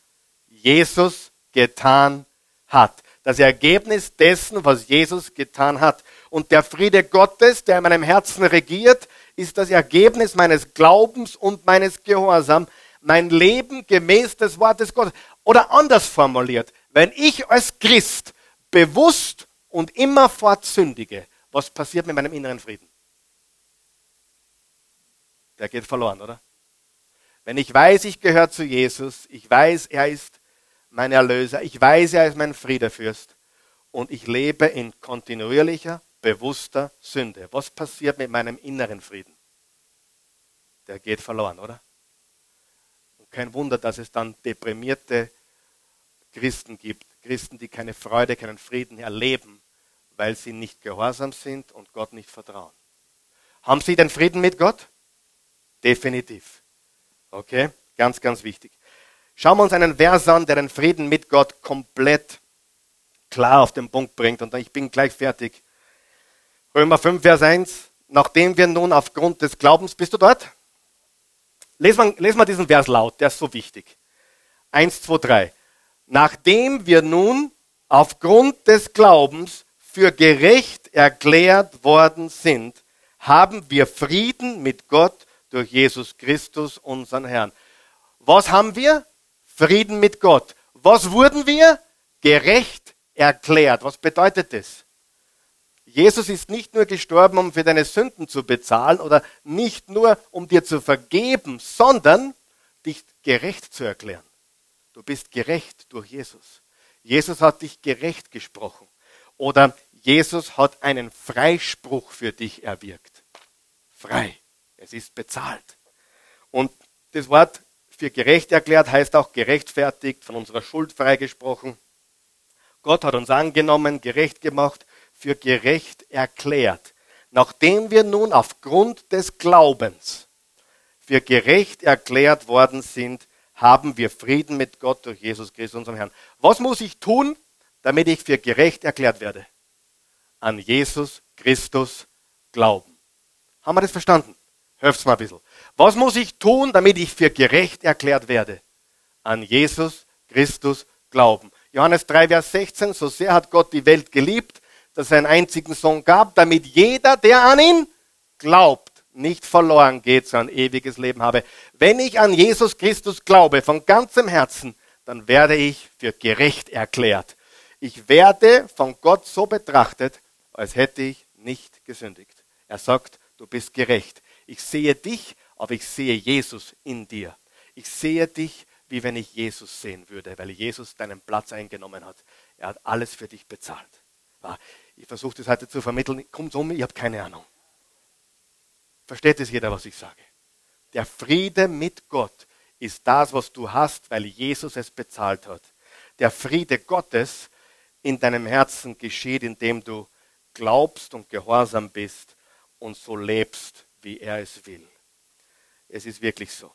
Jesus getan hat. Das Ergebnis dessen, was Jesus getan hat. Und der Friede Gottes, der in meinem Herzen regiert, ist das Ergebnis meines Glaubens und meines Gehorsams. Mein Leben gemäß des Wortes Gottes. Oder anders formuliert, wenn ich als Christ bewusst und immerfort sündige, was passiert mit meinem inneren Frieden? Der geht verloren, oder? Wenn ich weiß, ich gehöre zu Jesus, ich weiß, er ist mein Erlöser, ich weiß, er ist mein Friedefürst und ich lebe in kontinuierlicher bewusster Sünde. Was passiert mit meinem inneren Frieden? Der geht verloren, oder? Und kein Wunder, dass es dann deprimierte Christen gibt. Christen, die keine Freude, keinen Frieden erleben, weil sie nicht gehorsam sind und Gott nicht vertrauen. Haben Sie den Frieden mit Gott? Definitiv. Okay? Ganz, ganz wichtig. Schauen wir uns einen Vers an, der den Frieden mit Gott komplett klar auf den Punkt bringt. Und ich bin gleich fertig. Römer 5, Vers 1. Nachdem wir nun aufgrund des Glaubens, bist du dort? Lesen wir, lesen wir diesen Vers laut, der ist so wichtig. 1, 2, 3. Nachdem wir nun aufgrund des Glaubens für gerecht erklärt worden sind, haben wir Frieden mit Gott durch Jesus Christus, unseren Herrn. Was haben wir? Frieden mit Gott. Was wurden wir? Gerecht erklärt. Was bedeutet das? Jesus ist nicht nur gestorben, um für deine Sünden zu bezahlen oder nicht nur, um dir zu vergeben, sondern dich gerecht zu erklären. Du bist gerecht durch Jesus. Jesus hat dich gerecht gesprochen. Oder Jesus hat einen Freispruch für dich erwirkt. Frei. Es ist bezahlt. Und das Wort für gerecht erklärt heißt auch gerechtfertigt, von unserer Schuld freigesprochen. Gott hat uns angenommen, gerecht gemacht für gerecht erklärt, nachdem wir nun aufgrund des Glaubens für gerecht erklärt worden sind, haben wir Frieden mit Gott durch Jesus Christus, unserem Herrn. Was muss ich tun, damit ich für gerecht erklärt werde? an Jesus Christus glauben. Haben wir das verstanden? Hört's mal ein bisschen. Was muss ich tun, damit ich für gerecht erklärt werde? An Jesus Christus glauben. Johannes 3, Vers 16, so sehr hat Gott die Welt geliebt, dass er einen einzigen Sohn gab, damit jeder, der an ihn glaubt, nicht verloren geht, sondern ewiges Leben habe. Wenn ich an Jesus Christus glaube, von ganzem Herzen, dann werde ich für gerecht erklärt. Ich werde von Gott so betrachtet, als hätte ich nicht gesündigt. Er sagt, du bist gerecht. Ich sehe dich, aber ich sehe Jesus in dir. Ich sehe dich, wie wenn ich Jesus sehen würde, weil Jesus deinen Platz eingenommen hat. Er hat alles für dich bezahlt. Ich versuche das heute zu vermitteln. Kommt um, ich habe keine Ahnung. Versteht es jeder, was ich sage? Der Friede mit Gott ist das, was du hast, weil Jesus es bezahlt hat. Der Friede Gottes in deinem Herzen geschieht, indem du glaubst und gehorsam bist und so lebst, wie er es will. Es ist wirklich so.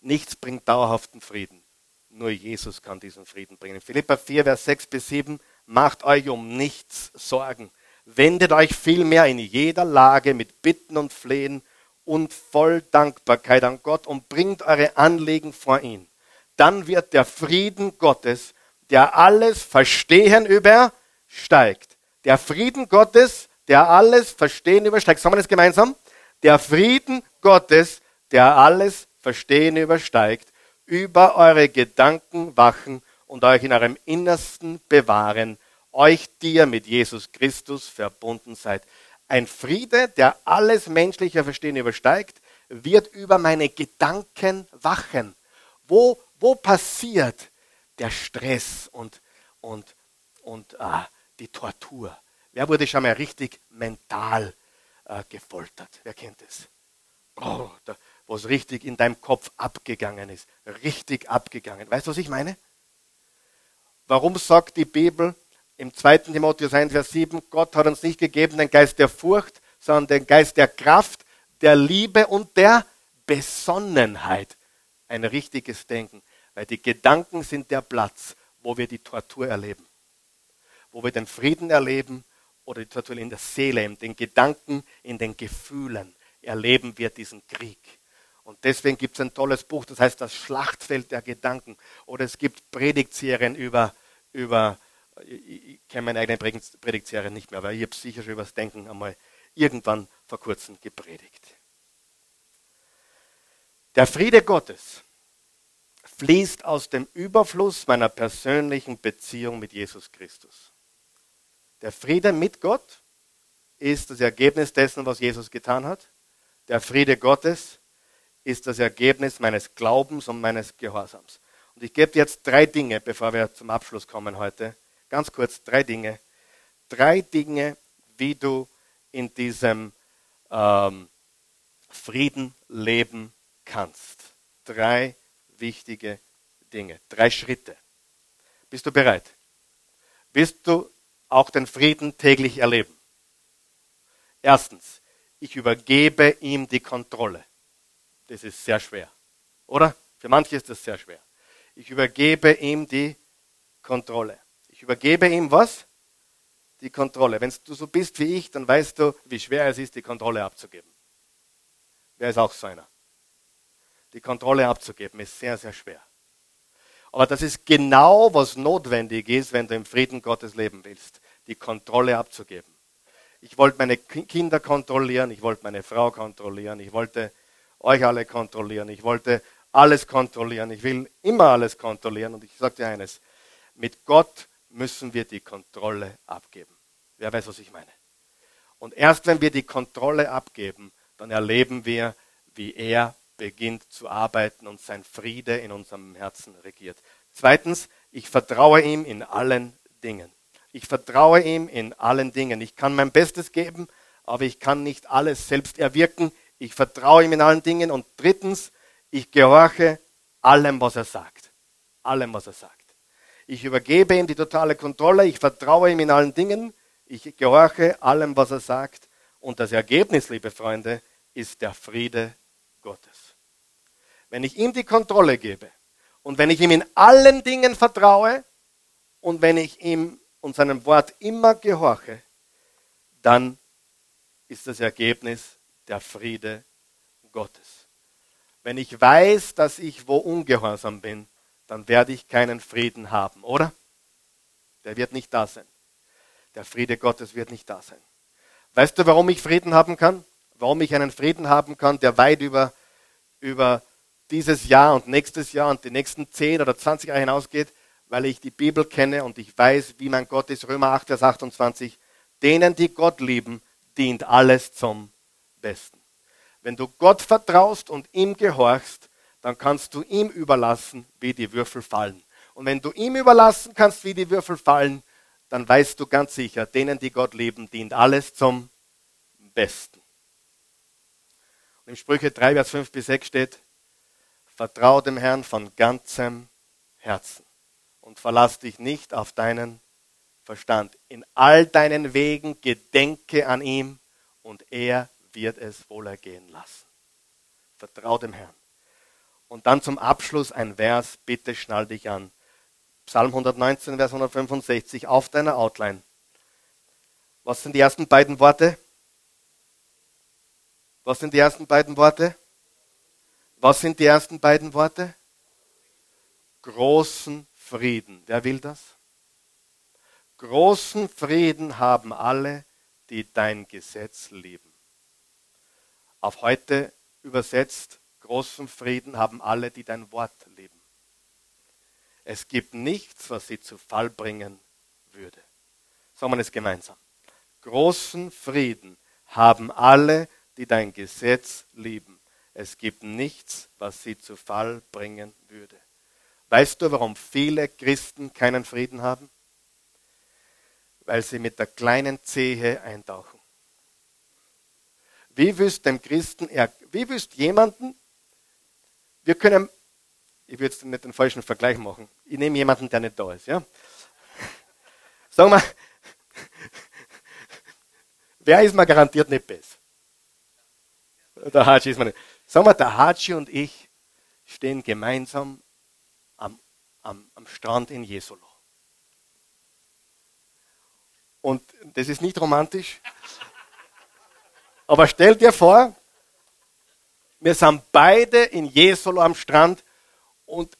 Nichts bringt dauerhaften Frieden. Nur Jesus kann diesen Frieden bringen. Philippa 4, Vers 6 bis 7. Macht euch um nichts Sorgen. Wendet euch vielmehr in jeder Lage mit Bitten und Flehen und voll Dankbarkeit an Gott und bringt eure Anliegen vor ihn. Dann wird der Frieden Gottes, der alles Verstehen übersteigt. Der Frieden Gottes, der alles Verstehen übersteigt. Sagen wir das gemeinsam? Der Frieden Gottes, der alles Verstehen übersteigt, über eure Gedanken wachen und euch in eurem Innersten bewahren euch, die ihr mit Jesus Christus verbunden seid. Ein Friede, der alles menschliche Verstehen übersteigt, wird über meine Gedanken wachen. Wo, wo passiert der Stress und, und, und äh, die Tortur? Wer wurde schon mal richtig mental äh, gefoltert? Wer kennt es? Oh, was richtig in deinem Kopf abgegangen ist. Richtig abgegangen. Weißt du, was ich meine? Warum sagt die Bibel, im 2. Timotheus 1, Vers 7, Gott hat uns nicht gegeben den Geist der Furcht, sondern den Geist der Kraft, der Liebe und der Besonnenheit. Ein richtiges Denken. Weil die Gedanken sind der Platz, wo wir die Tortur erleben. Wo wir den Frieden erleben oder in der Seele, in den Gedanken, in den Gefühlen erleben wir diesen Krieg. Und deswegen gibt es ein tolles Buch, das heißt das Schlachtfeld der Gedanken. Oder es gibt Predigtserien über, über ich, ich kenne meine eigene Predigtserie nicht mehr, aber ich habe sicher schon über das Denken einmal irgendwann vor kurzem gepredigt. Der Friede Gottes fließt aus dem Überfluss meiner persönlichen Beziehung mit Jesus Christus. Der Friede mit Gott ist das Ergebnis dessen, was Jesus getan hat. Der Friede Gottes ist das Ergebnis meines Glaubens und meines Gehorsams. Und ich gebe jetzt drei Dinge, bevor wir zum Abschluss kommen heute, Ganz kurz drei Dinge. Drei Dinge, wie du in diesem ähm, Frieden leben kannst. Drei wichtige Dinge. Drei Schritte. Bist du bereit? Willst du auch den Frieden täglich erleben? Erstens, ich übergebe ihm die Kontrolle. Das ist sehr schwer. Oder? Für manche ist das sehr schwer. Ich übergebe ihm die Kontrolle. Ich übergebe ihm was? Die Kontrolle. Wenn du so bist wie ich, dann weißt du, wie schwer es ist, die Kontrolle abzugeben. Wer ist auch so einer? Die Kontrolle abzugeben ist sehr, sehr schwer. Aber das ist genau, was notwendig ist, wenn du im Frieden Gottes leben willst. Die Kontrolle abzugeben. Ich wollte meine Kinder kontrollieren, ich wollte meine Frau kontrollieren, ich wollte euch alle kontrollieren, ich wollte alles kontrollieren, ich will immer alles kontrollieren. Und ich sage dir eines, mit Gott müssen wir die Kontrolle abgeben. Wer weiß, was ich meine? Und erst wenn wir die Kontrolle abgeben, dann erleben wir, wie er beginnt zu arbeiten und sein Friede in unserem Herzen regiert. Zweitens, ich vertraue ihm in allen Dingen. Ich vertraue ihm in allen Dingen. Ich kann mein Bestes geben, aber ich kann nicht alles selbst erwirken. Ich vertraue ihm in allen Dingen. Und drittens, ich gehorche allem, was er sagt. Allem, was er sagt. Ich übergebe ihm die totale Kontrolle. Ich vertraue ihm in allen Dingen. Ich gehorche allem, was er sagt. Und das Ergebnis, liebe Freunde, ist der Friede Gottes. Wenn ich ihm die Kontrolle gebe und wenn ich ihm in allen Dingen vertraue und wenn ich ihm und seinem Wort immer gehorche, dann ist das Ergebnis der Friede Gottes. Wenn ich weiß, dass ich wo ungehorsam bin, dann werde ich keinen Frieden haben, oder? Der wird nicht da sein. Der Friede Gottes wird nicht da sein. Weißt du, warum ich Frieden haben kann? Warum ich einen Frieden haben kann, der weit über, über dieses Jahr und nächstes Jahr und die nächsten 10 oder 20 Jahre hinausgeht? Weil ich die Bibel kenne und ich weiß, wie mein Gott ist. Römer 8, Vers 28. Denen, die Gott lieben, dient alles zum Besten. Wenn du Gott vertraust und ihm gehorchst, dann kannst du ihm überlassen, wie die Würfel fallen. Und wenn du ihm überlassen kannst, wie die Würfel fallen, dann weißt du ganz sicher, denen, die Gott lieben, dient alles zum Besten. Und im Sprüche 3, Vers 5 bis 6 steht, vertrau dem Herrn von ganzem Herzen und verlass dich nicht auf deinen Verstand. In all deinen Wegen gedenke an ihm und er wird es wohl ergehen lassen. Vertrau dem Herrn. Und dann zum Abschluss ein Vers, bitte schnall dich an. Psalm 119, Vers 165 auf deiner Outline. Was sind die ersten beiden Worte? Was sind die ersten beiden Worte? Was sind die ersten beiden Worte? Großen Frieden. Wer will das? Großen Frieden haben alle, die dein Gesetz lieben. Auf heute übersetzt, großen Frieden haben alle, die dein Wort lieben. Es gibt nichts, was sie zu Fall bringen würde. Sagen wir es gemeinsam. Großen Frieden haben alle, die dein Gesetz lieben. Es gibt nichts, was sie zu Fall bringen würde. Weißt du, warum viele Christen keinen Frieden haben? Weil sie mit der kleinen Zehe eintauchen. Wie willst dem Christen, wie willst jemanden, wir können, ich will jetzt nicht den falschen Vergleich machen, ich nehme jemanden, der nicht da ist, ja? Sagen wir, wer ist mir garantiert nicht besser? Der Haji ist mir nicht. Sagen wir, der Haji und ich stehen gemeinsam am, am, Strand in Jesolo. Und das ist nicht romantisch. Aber stell dir vor, wir sind beide in Jesolo am Strand und,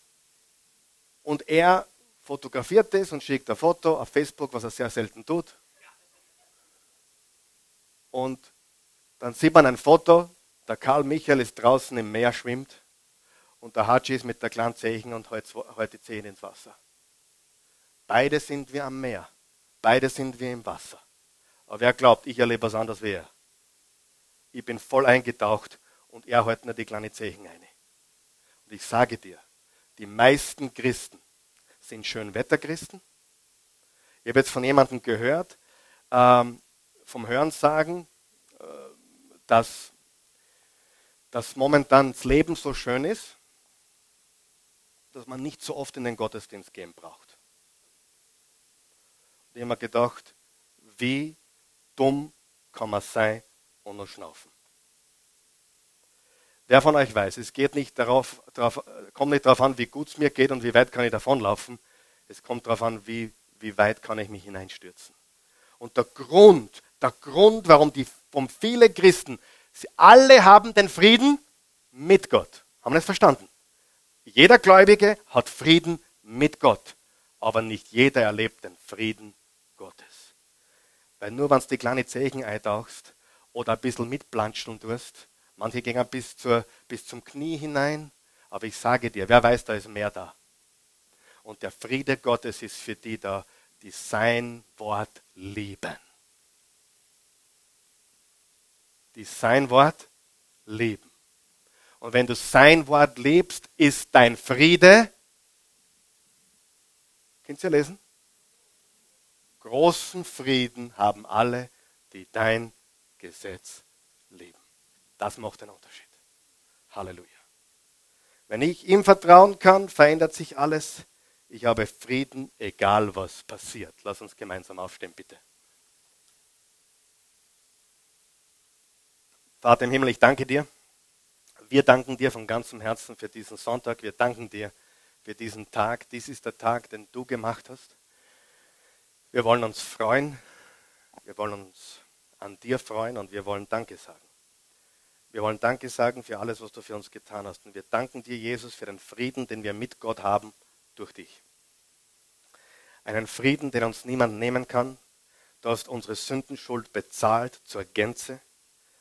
und er fotografiert das und schickt ein Foto auf Facebook, was er sehr selten tut. Und dann sieht man ein Foto, der Karl Michael ist draußen im Meer schwimmt und der Haji ist mit der kleinen Zeichen und hält die Zehen ins Wasser. Beide sind wir am Meer. Beide sind wir im Wasser. Aber wer glaubt, ich erlebe was anderes wie er? ich bin voll eingetaucht und er hält nur die kleinen Zeichen ein. Und ich sage dir, die meisten Christen sind Schönwetterchristen. Ich habe jetzt von jemandem gehört, ähm, vom Hörensagen, äh, dass, dass momentan das Leben so schön ist, dass man nicht so oft in den Gottesdienst gehen braucht. Und ich habe mir gedacht, wie dumm kann man sein, und noch schnaufen. Wer von euch weiß, es geht nicht darauf, darauf, kommt nicht darauf an, wie gut es mir geht und wie weit kann ich davonlaufen. Es kommt darauf an, wie, wie weit kann ich mich hineinstürzen. Und der Grund, der Grund, warum die, warum viele Christen, sie alle haben den Frieden mit Gott. Haben wir das verstanden? Jeder Gläubige hat Frieden mit Gott, aber nicht jeder erlebt den Frieden Gottes. Weil nur wenn du die kleine Zeichen eintauchst, oder ein bisschen mitplanschen tust. Manche gehen bis, zur, bis zum Knie hinein. Aber ich sage dir, wer weiß, da ist mehr da. Und der Friede Gottes ist für die da, die sein Wort lieben. Die sein Wort lieben. Und wenn du sein Wort liebst, ist dein Friede. Könnt ihr lesen? Großen Frieden haben alle, die dein Gesetz leben. Das macht den Unterschied. Halleluja. Wenn ich ihm vertrauen kann, verändert sich alles. Ich habe Frieden, egal was passiert. Lass uns gemeinsam aufstehen, bitte. Vater im Himmel, ich danke dir. Wir danken dir von ganzem Herzen für diesen Sonntag. Wir danken dir für diesen Tag. Dies ist der Tag, den du gemacht hast. Wir wollen uns freuen, wir wollen uns an dir freuen und wir wollen Danke sagen. Wir wollen Danke sagen für alles, was du für uns getan hast. Und wir danken dir, Jesus, für den Frieden, den wir mit Gott haben durch dich. Einen Frieden, den uns niemand nehmen kann. Du hast unsere Sündenschuld bezahlt zur Gänze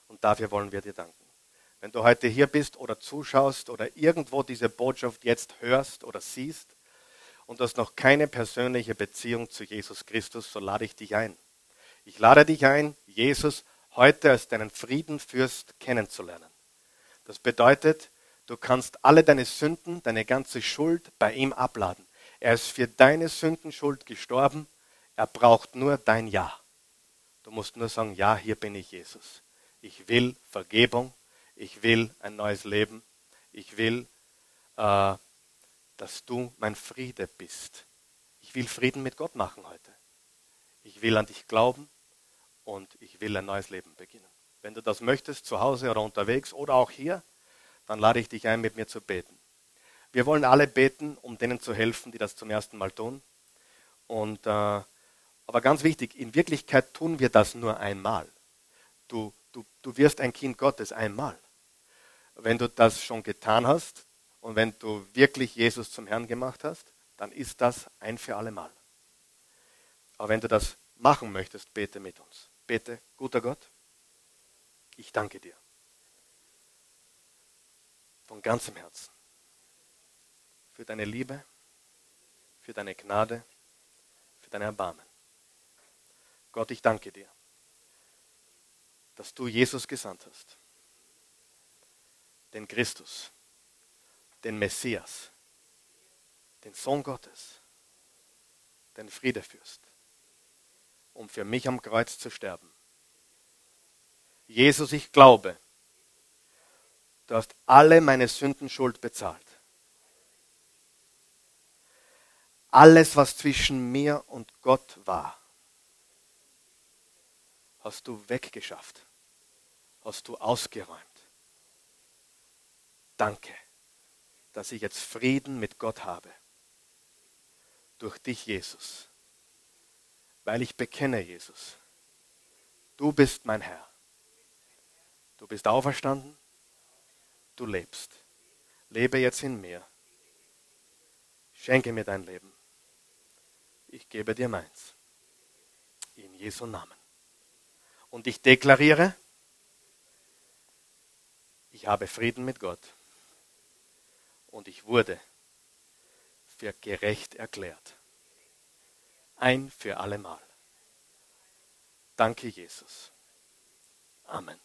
und dafür wollen wir dir danken. Wenn du heute hier bist oder zuschaust oder irgendwo diese Botschaft jetzt hörst oder siehst und du hast noch keine persönliche Beziehung zu Jesus Christus, so lade ich dich ein. Ich lade dich ein, Jesus heute als deinen Friedenfürst kennenzulernen. Das bedeutet, du kannst alle deine Sünden, deine ganze Schuld bei ihm abladen. Er ist für deine Sündenschuld gestorben. Er braucht nur dein Ja. Du musst nur sagen, ja, hier bin ich Jesus. Ich will Vergebung. Ich will ein neues Leben. Ich will, äh, dass du mein Friede bist. Ich will Frieden mit Gott machen heute. Ich will an dich glauben und ich will ein neues Leben beginnen. Wenn du das möchtest, zu Hause oder unterwegs oder auch hier, dann lade ich dich ein, mit mir zu beten. Wir wollen alle beten, um denen zu helfen, die das zum ersten Mal tun. Und, äh, aber ganz wichtig, in Wirklichkeit tun wir das nur einmal. Du, du, du wirst ein Kind Gottes einmal. Wenn du das schon getan hast und wenn du wirklich Jesus zum Herrn gemacht hast, dann ist das ein für alle Mal. Aber wenn du das machen möchtest, bete mit uns. Bete, guter Gott, ich danke dir. Von ganzem Herzen. Für deine Liebe, für deine Gnade, für dein Erbarmen. Gott, ich danke dir, dass du Jesus gesandt hast. Den Christus, den Messias, den Sohn Gottes, den Friedefürst um für mich am Kreuz zu sterben. Jesus, ich glaube, du hast alle meine Sündenschuld bezahlt. Alles, was zwischen mir und Gott war, hast du weggeschafft, hast du ausgeräumt. Danke, dass ich jetzt Frieden mit Gott habe. Durch dich, Jesus weil ich bekenne, Jesus, du bist mein Herr. Du bist auferstanden, du lebst. Lebe jetzt in mir. Schenke mir dein Leben. Ich gebe dir meins. In Jesu Namen. Und ich deklariere, ich habe Frieden mit Gott. Und ich wurde für gerecht erklärt ein für allemal. Danke, Jesus. Amen.